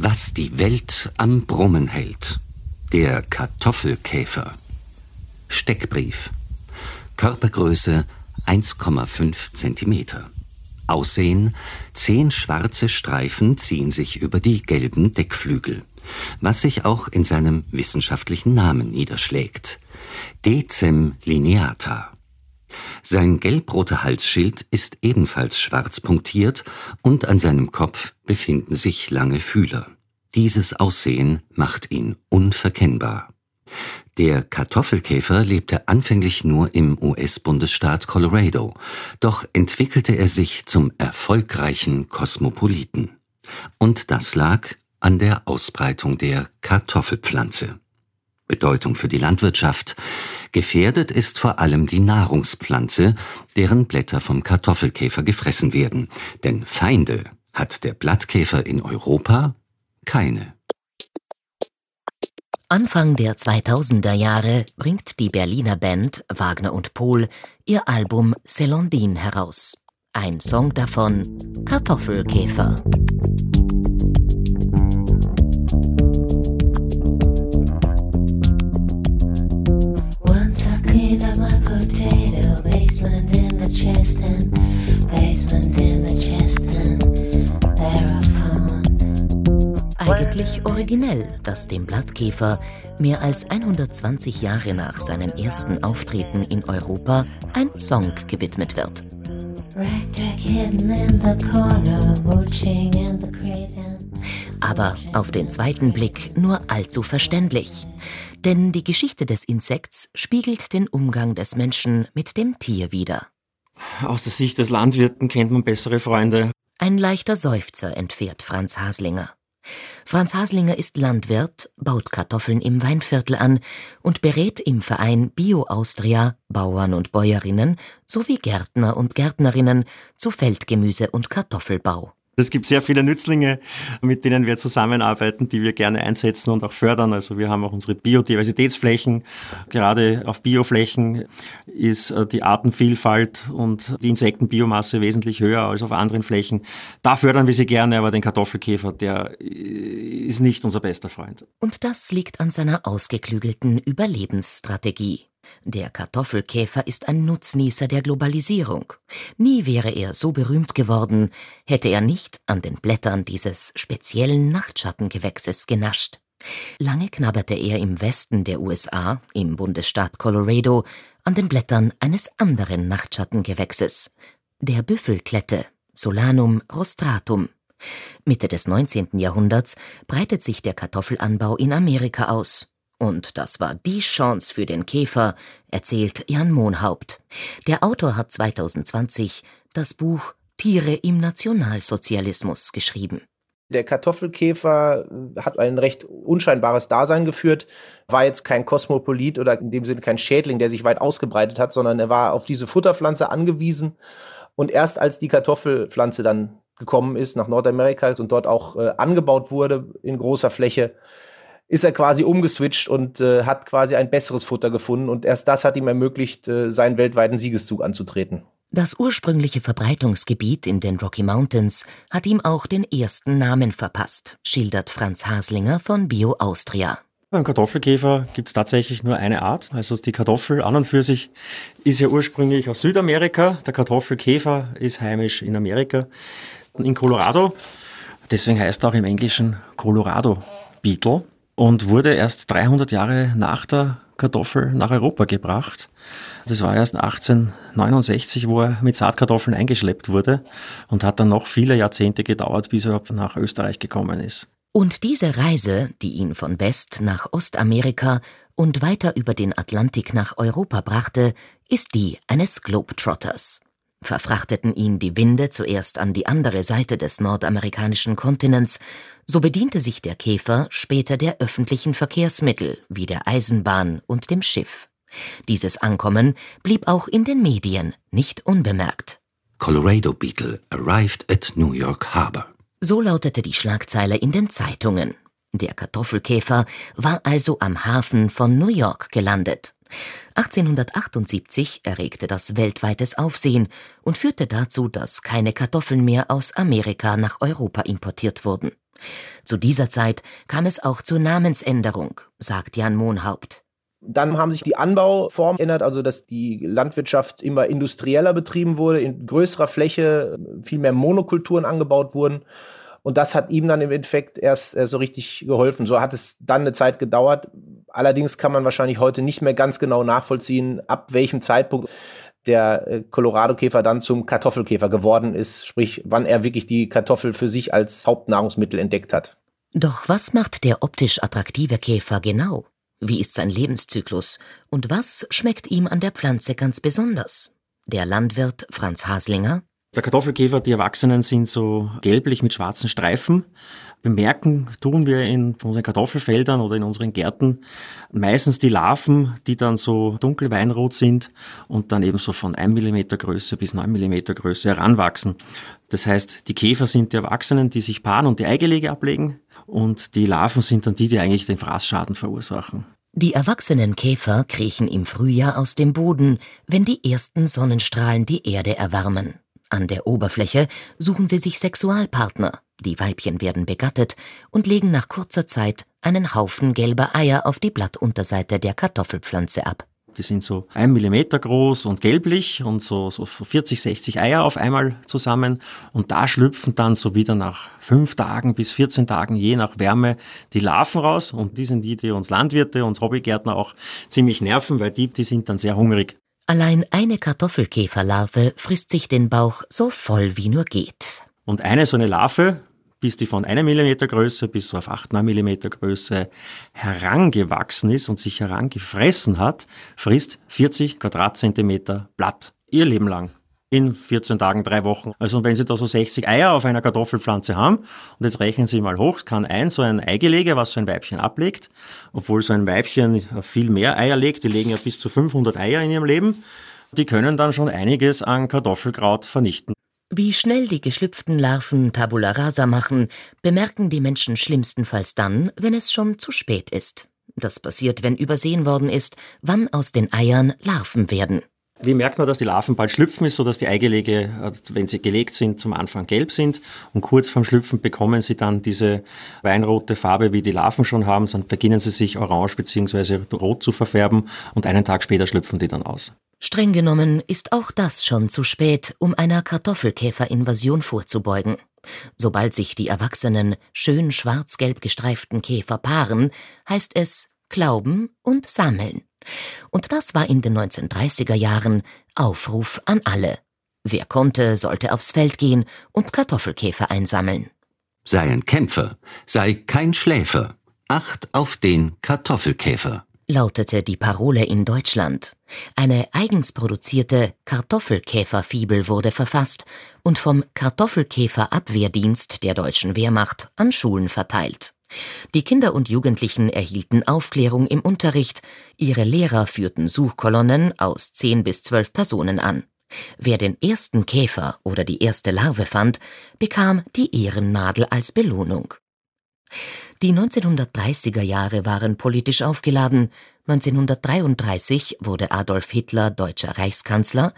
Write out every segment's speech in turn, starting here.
Was die Welt am Brummen hält. Der Kartoffelkäfer. Steckbrief. Körpergröße 1,5 Zentimeter. Aussehen, zehn schwarze Streifen ziehen sich über die gelben Deckflügel, was sich auch in seinem wissenschaftlichen Namen niederschlägt. Decem lineata. Sein gelbroter Halsschild ist ebenfalls schwarz punktiert und an seinem Kopf befinden sich lange Fühler. Dieses Aussehen macht ihn unverkennbar. Der Kartoffelkäfer lebte anfänglich nur im US-Bundesstaat Colorado, doch entwickelte er sich zum erfolgreichen Kosmopoliten. Und das lag an der Ausbreitung der Kartoffelpflanze. Bedeutung für die Landwirtschaft. Gefährdet ist vor allem die Nahrungspflanze, deren Blätter vom Kartoffelkäfer gefressen werden. Denn Feinde hat der Blattkäfer in Europa keine. Anfang der 2000er Jahre bringt die Berliner Band Wagner und Pohl ihr Album Celandine heraus. Ein Song davon Kartoffelkäfer. Eigentlich originell, dass dem Blattkäfer mehr als 120 Jahre nach seinem ersten Auftreten in Europa ein Song gewidmet wird. Aber auf den zweiten Blick nur allzu verständlich. Denn die Geschichte des Insekts spiegelt den Umgang des Menschen mit dem Tier wider. Aus der Sicht des Landwirten kennt man bessere Freunde. Ein leichter Seufzer entfährt Franz Haslinger. Franz Haslinger ist Landwirt, baut Kartoffeln im Weinviertel an und berät im Verein Bio Austria Bauern und Bäuerinnen sowie Gärtner und Gärtnerinnen zu Feldgemüse und Kartoffelbau. Es gibt sehr viele Nützlinge, mit denen wir zusammenarbeiten, die wir gerne einsetzen und auch fördern. Also wir haben auch unsere Biodiversitätsflächen. Gerade auf Bioflächen ist äh, die Artenvielfalt und die Insektenbiomasse wesentlich höher als auf anderen Flächen. Da fördern wir sie gerne, aber den Kartoffelkäfer, der äh, ist nicht unser bester Freund. Und das liegt an seiner ausgeklügelten Überlebensstrategie. Der Kartoffelkäfer ist ein Nutznießer der Globalisierung. Nie wäre er so berühmt geworden, hätte er nicht an den Blättern dieses speziellen Nachtschattengewächses genascht. Lange knabberte er im Westen der USA, im Bundesstaat Colorado, an den Blättern eines anderen Nachtschattengewächses, der Büffelklette, Solanum rostratum. Mitte des 19. Jahrhunderts breitet sich der Kartoffelanbau in Amerika aus. Und das war die Chance für den Käfer, erzählt Jan Mohnhaupt. Der Autor hat 2020 das Buch Tiere im Nationalsozialismus geschrieben. Der Kartoffelkäfer hat ein recht unscheinbares Dasein geführt, war jetzt kein Kosmopolit oder in dem Sinne kein Schädling, der sich weit ausgebreitet hat, sondern er war auf diese Futterpflanze angewiesen. Und erst als die Kartoffelpflanze dann gekommen ist nach Nordamerika und dort auch äh, angebaut wurde in großer Fläche, ist er quasi umgeswitcht und äh, hat quasi ein besseres Futter gefunden. Und erst das hat ihm ermöglicht, äh, seinen weltweiten Siegeszug anzutreten. Das ursprüngliche Verbreitungsgebiet in den Rocky Mountains hat ihm auch den ersten Namen verpasst, schildert Franz Haslinger von Bio Austria. Beim Kartoffelkäfer gibt es tatsächlich nur eine Art. Also die Kartoffel an und für sich ist ja ursprünglich aus Südamerika. Der Kartoffelkäfer ist heimisch in Amerika, in Colorado. Deswegen heißt er auch im Englischen Colorado Beetle und wurde erst 300 Jahre nach der Kartoffel nach Europa gebracht. Das war erst 1869, wo er mit Saatkartoffeln eingeschleppt wurde und hat dann noch viele Jahrzehnte gedauert, bis er nach Österreich gekommen ist. Und diese Reise, die ihn von West nach Ostamerika und weiter über den Atlantik nach Europa brachte, ist die eines Globetrotters verfrachteten ihn die Winde zuerst an die andere Seite des nordamerikanischen Kontinents, so bediente sich der Käfer später der öffentlichen Verkehrsmittel wie der Eisenbahn und dem Schiff. Dieses Ankommen blieb auch in den Medien nicht unbemerkt. Colorado Beetle arrived at New York Harbor. So lautete die Schlagzeile in den Zeitungen. Der Kartoffelkäfer war also am Hafen von New York gelandet. 1878 erregte das weltweites Aufsehen und führte dazu, dass keine Kartoffeln mehr aus Amerika nach Europa importiert wurden. Zu dieser Zeit kam es auch zur Namensänderung, sagt Jan Mohnhaupt. Dann haben sich die Anbauformen geändert, also dass die Landwirtschaft immer industrieller betrieben wurde, in größerer Fläche viel mehr Monokulturen angebaut wurden. Und das hat ihm dann im Endeffekt erst äh, so richtig geholfen. So hat es dann eine Zeit gedauert. Allerdings kann man wahrscheinlich heute nicht mehr ganz genau nachvollziehen, ab welchem Zeitpunkt der äh, Colorado-Käfer dann zum Kartoffelkäfer geworden ist, sprich, wann er wirklich die Kartoffel für sich als Hauptnahrungsmittel entdeckt hat. Doch was macht der optisch attraktive Käfer genau? Wie ist sein Lebenszyklus? Und was schmeckt ihm an der Pflanze ganz besonders? Der Landwirt Franz Haslinger der Kartoffelkäfer, die Erwachsenen sind so gelblich mit schwarzen Streifen. Bemerken tun wir in unseren Kartoffelfeldern oder in unseren Gärten meistens die Larven, die dann so dunkel weinrot sind und dann eben so von 1 mm Größe bis 9 mm Größe heranwachsen. Das heißt, die Käfer sind die Erwachsenen, die sich paaren und die Eigelege ablegen und die Larven sind dann die, die eigentlich den Fraßschaden verursachen. Die erwachsenen Käfer kriechen im Frühjahr aus dem Boden, wenn die ersten Sonnenstrahlen die Erde erwärmen. An der Oberfläche suchen sie sich Sexualpartner, die Weibchen werden begattet und legen nach kurzer Zeit einen Haufen gelber Eier auf die Blattunterseite der Kartoffelpflanze ab. Die sind so ein Millimeter groß und gelblich und so, so 40, 60 Eier auf einmal zusammen. Und da schlüpfen dann so wieder nach fünf Tagen bis 14 Tagen, je nach Wärme, die Larven raus. Und die sind die, die uns Landwirte, uns Hobbygärtner auch ziemlich nerven, weil die, die sind dann sehr hungrig. Allein eine Kartoffelkäferlarve frisst sich den Bauch so voll wie nur geht. Und eine so eine Larve, bis die von einer Millimeter Größe bis auf 8, 9 Millimeter Größe herangewachsen ist und sich herangefressen hat, frisst 40 Quadratzentimeter Blatt. Ihr Leben lang in 14 Tagen, drei Wochen. Also wenn Sie da so 60 Eier auf einer Kartoffelpflanze haben, und jetzt rechnen Sie mal hoch, es kann ein so ein Eigelege, was so ein Weibchen ablegt, obwohl so ein Weibchen viel mehr Eier legt, die legen ja bis zu 500 Eier in ihrem Leben, die können dann schon einiges an Kartoffelkraut vernichten. Wie schnell die geschlüpften Larven Tabula rasa machen, bemerken die Menschen schlimmstenfalls dann, wenn es schon zu spät ist. Das passiert, wenn übersehen worden ist, wann aus den Eiern Larven werden. Wie merkt man, dass die Larven bald schlüpfen ist, so dass die Eigelege, äh, wenn sie gelegt sind, zum Anfang gelb sind und kurz vorm Schlüpfen bekommen sie dann diese weinrote Farbe, wie die Larven schon haben, dann beginnen sie sich orange bzw. rot zu verfärben und einen Tag später schlüpfen die dann aus. Streng genommen ist auch das schon zu spät, um einer Kartoffelkäferinvasion vorzubeugen. Sobald sich die erwachsenen, schön schwarz-gelb gestreiften Käfer paaren, heißt es glauben und sammeln. Und das war in den 1930er Jahren Aufruf an alle. Wer konnte, sollte aufs Feld gehen und Kartoffelkäfer einsammeln. Sei ein Kämpfer, sei kein Schläfer. Acht auf den Kartoffelkäfer lautete die Parole in Deutschland. Eine eigens produzierte Kartoffelkäferfibel wurde verfasst und vom Kartoffelkäferabwehrdienst der deutschen Wehrmacht an Schulen verteilt. Die Kinder und Jugendlichen erhielten Aufklärung im Unterricht, ihre Lehrer führten Suchkolonnen aus zehn bis zwölf Personen an. Wer den ersten Käfer oder die erste Larve fand, bekam die Ehrennadel als Belohnung. Die 1930er Jahre waren politisch aufgeladen. 1933 wurde Adolf Hitler deutscher Reichskanzler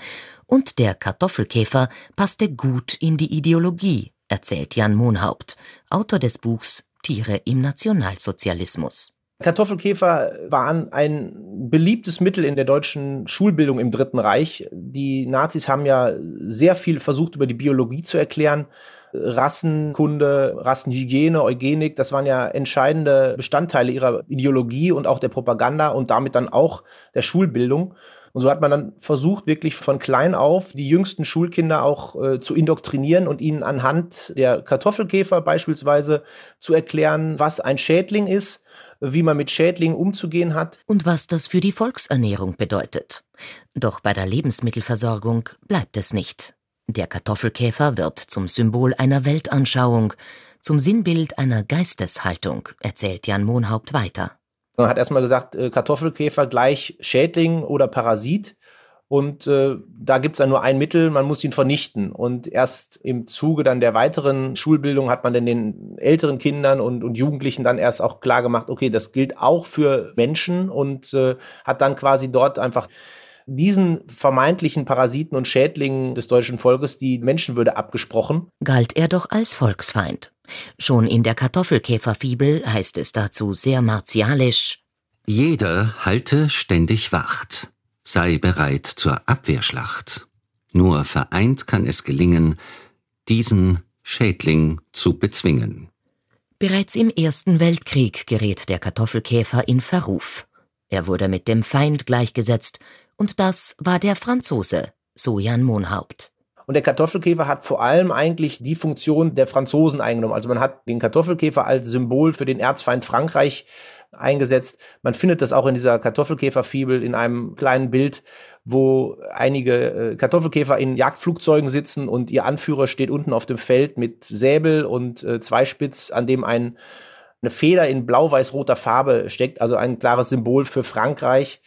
und der Kartoffelkäfer passte gut in die Ideologie, erzählt Jan Mohnhaupt, Autor des Buchs Tiere im Nationalsozialismus. Kartoffelkäfer waren ein beliebtes Mittel in der deutschen Schulbildung im Dritten Reich. Die Nazis haben ja sehr viel versucht, über die Biologie zu erklären. Rassenkunde, Rassenhygiene, Eugenik, das waren ja entscheidende Bestandteile ihrer Ideologie und auch der Propaganda und damit dann auch der Schulbildung. Und so hat man dann versucht, wirklich von klein auf die jüngsten Schulkinder auch äh, zu indoktrinieren und ihnen anhand der Kartoffelkäfer beispielsweise zu erklären, was ein Schädling ist, wie man mit Schädlingen umzugehen hat. Und was das für die Volksernährung bedeutet. Doch bei der Lebensmittelversorgung bleibt es nicht. Der Kartoffelkäfer wird zum Symbol einer Weltanschauung, zum Sinnbild einer Geisteshaltung, erzählt Jan Mohnhaupt weiter. Man hat erstmal gesagt, äh, Kartoffelkäfer gleich Schädling oder Parasit. Und äh, da gibt es dann nur ein Mittel, man muss ihn vernichten. Und erst im Zuge dann der weiteren Schulbildung hat man dann den älteren Kindern und, und Jugendlichen dann erst auch klar gemacht, okay, das gilt auch für Menschen und äh, hat dann quasi dort einfach diesen vermeintlichen Parasiten und Schädlingen des deutschen Volkes die Menschenwürde abgesprochen. Galt er doch als Volksfeind. Schon in der Kartoffelkäferfibel heißt es dazu sehr martialisch Jeder halte ständig Wacht, sei bereit zur Abwehrschlacht. Nur vereint kann es gelingen, diesen Schädling zu bezwingen. Bereits im Ersten Weltkrieg gerät der Kartoffelkäfer in Verruf. Er wurde mit dem Feind gleichgesetzt, und das war der Franzose, so Jan Monhaupt. Und der Kartoffelkäfer hat vor allem eigentlich die Funktion der Franzosen eingenommen. Also man hat den Kartoffelkäfer als Symbol für den Erzfeind Frankreich eingesetzt. Man findet das auch in dieser Kartoffelkäferfibel in einem kleinen Bild, wo einige äh, Kartoffelkäfer in Jagdflugzeugen sitzen und ihr Anführer steht unten auf dem Feld mit Säbel und äh, Zweispitz, an dem ein, eine Feder in blau-weiß-roter Farbe steckt, also ein klares Symbol für Frankreich.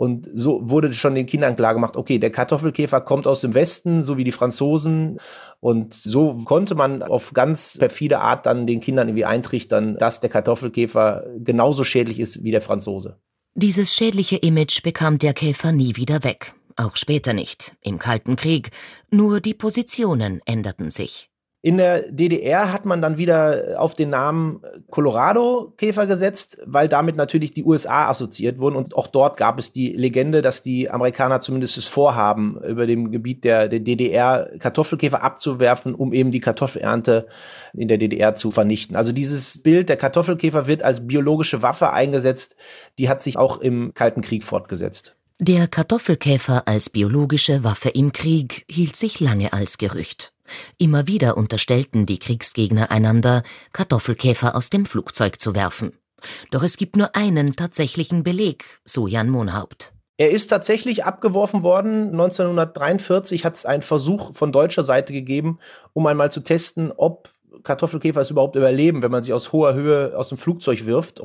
Und so wurde schon den Kindern klar gemacht, okay, der Kartoffelkäfer kommt aus dem Westen, so wie die Franzosen. Und so konnte man auf ganz perfide Art dann den Kindern irgendwie eintrichtern, dass der Kartoffelkäfer genauso schädlich ist wie der Franzose. Dieses schädliche Image bekam der Käfer nie wieder weg. Auch später nicht, im Kalten Krieg. Nur die Positionen änderten sich. In der DDR hat man dann wieder auf den Namen Colorado-Käfer gesetzt, weil damit natürlich die USA assoziiert wurden. Und auch dort gab es die Legende, dass die Amerikaner zumindest das Vorhaben, über dem Gebiet der, der DDR Kartoffelkäfer abzuwerfen, um eben die Kartoffelernte in der DDR zu vernichten. Also dieses Bild der Kartoffelkäfer wird als biologische Waffe eingesetzt. Die hat sich auch im Kalten Krieg fortgesetzt. Der Kartoffelkäfer als biologische Waffe im Krieg hielt sich lange als Gerücht. Immer wieder unterstellten die Kriegsgegner einander, Kartoffelkäfer aus dem Flugzeug zu werfen. Doch es gibt nur einen tatsächlichen Beleg, so Jan Monhaupt. Er ist tatsächlich abgeworfen worden. 1943 hat es einen Versuch von deutscher Seite gegeben, um einmal zu testen, ob Kartoffelkäfer es überhaupt überleben, wenn man sie aus hoher Höhe aus dem Flugzeug wirft.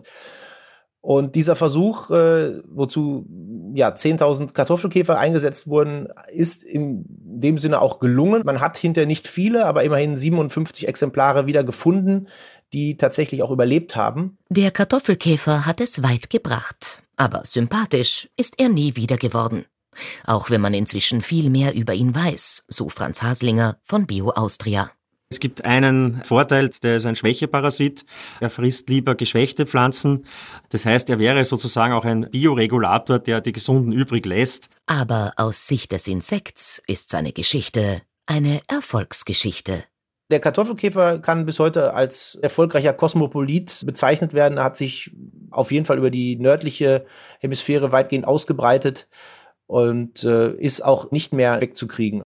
Und dieser Versuch, äh, wozu ja 10.000 Kartoffelkäfer eingesetzt wurden, ist in dem Sinne auch gelungen. Man hat hinterher nicht viele, aber immerhin 57 Exemplare wieder gefunden, die tatsächlich auch überlebt haben. Der Kartoffelkäfer hat es weit gebracht, aber sympathisch ist er nie wieder geworden. Auch wenn man inzwischen viel mehr über ihn weiß, so Franz Haslinger von Bio Austria. Es gibt einen Vorteil, der ist ein Schwächeparasit. Er frisst lieber geschwächte Pflanzen. Das heißt, er wäre sozusagen auch ein Bioregulator, der die Gesunden übrig lässt. Aber aus Sicht des Insekts ist seine Geschichte eine Erfolgsgeschichte. Der Kartoffelkäfer kann bis heute als erfolgreicher Kosmopolit bezeichnet werden. Er hat sich auf jeden Fall über die nördliche Hemisphäre weitgehend ausgebreitet und äh, ist auch nicht mehr wegzukriegen.